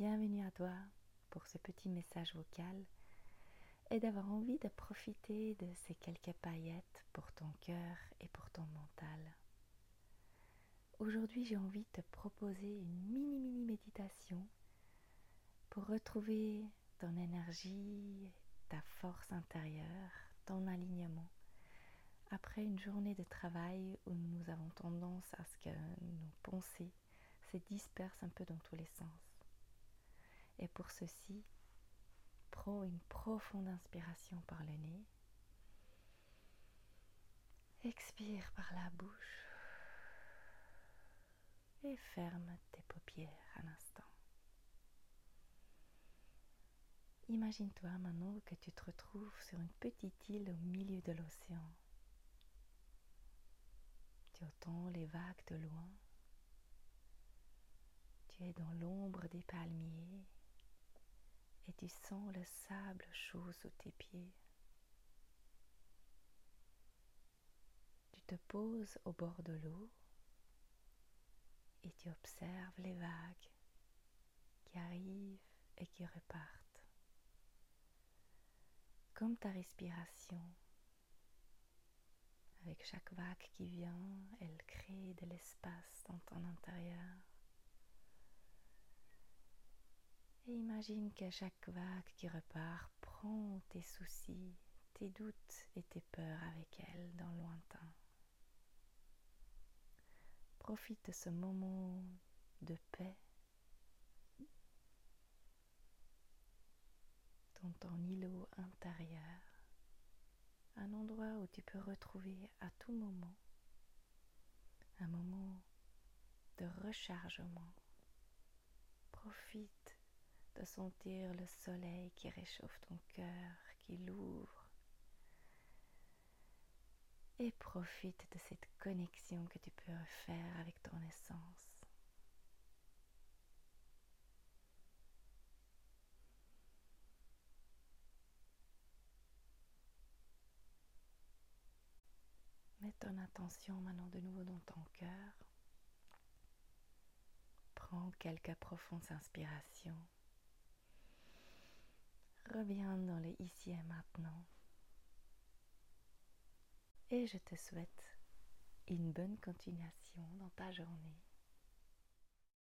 bienvenue à toi pour ce petit message vocal et d'avoir envie de profiter de ces quelques paillettes pour ton cœur et pour ton mental. Aujourd'hui, j'ai envie de te proposer une mini mini méditation pour retrouver ton énergie, ta force intérieure, ton alignement après une journée de travail où nous avons tendance à ce que nos pensées se dispersent un peu dans tous les sens. Pour ceci, prends une profonde inspiration par le nez. Expire par la bouche et ferme tes paupières un instant. Imagine-toi maintenant que tu te retrouves sur une petite île au milieu de l'océan. Tu entends les vagues de loin. Tu es dans l'ombre des palmiers tu sens le sable chaud sous tes pieds. Tu te poses au bord de l'eau et tu observes les vagues qui arrivent et qui repartent. Comme ta respiration, avec chaque vague qui vient, elle crée de l'espace dans ton intérieur. Imagine qu'à chaque vague qui repart, prend tes soucis, tes doutes et tes peurs avec elle dans le lointain. Profite de ce moment de paix dans ton îlot intérieur, un endroit où tu peux retrouver à tout moment un moment de rechargement. Profite de sentir le soleil qui réchauffe ton cœur, qui l'ouvre. Et profite de cette connexion que tu peux faire avec ton essence. Mets ton attention maintenant de nouveau dans ton cœur. Prends quelques profondes inspirations. Reviens dans le ici et maintenant. Et je te souhaite une bonne continuation dans ta journée.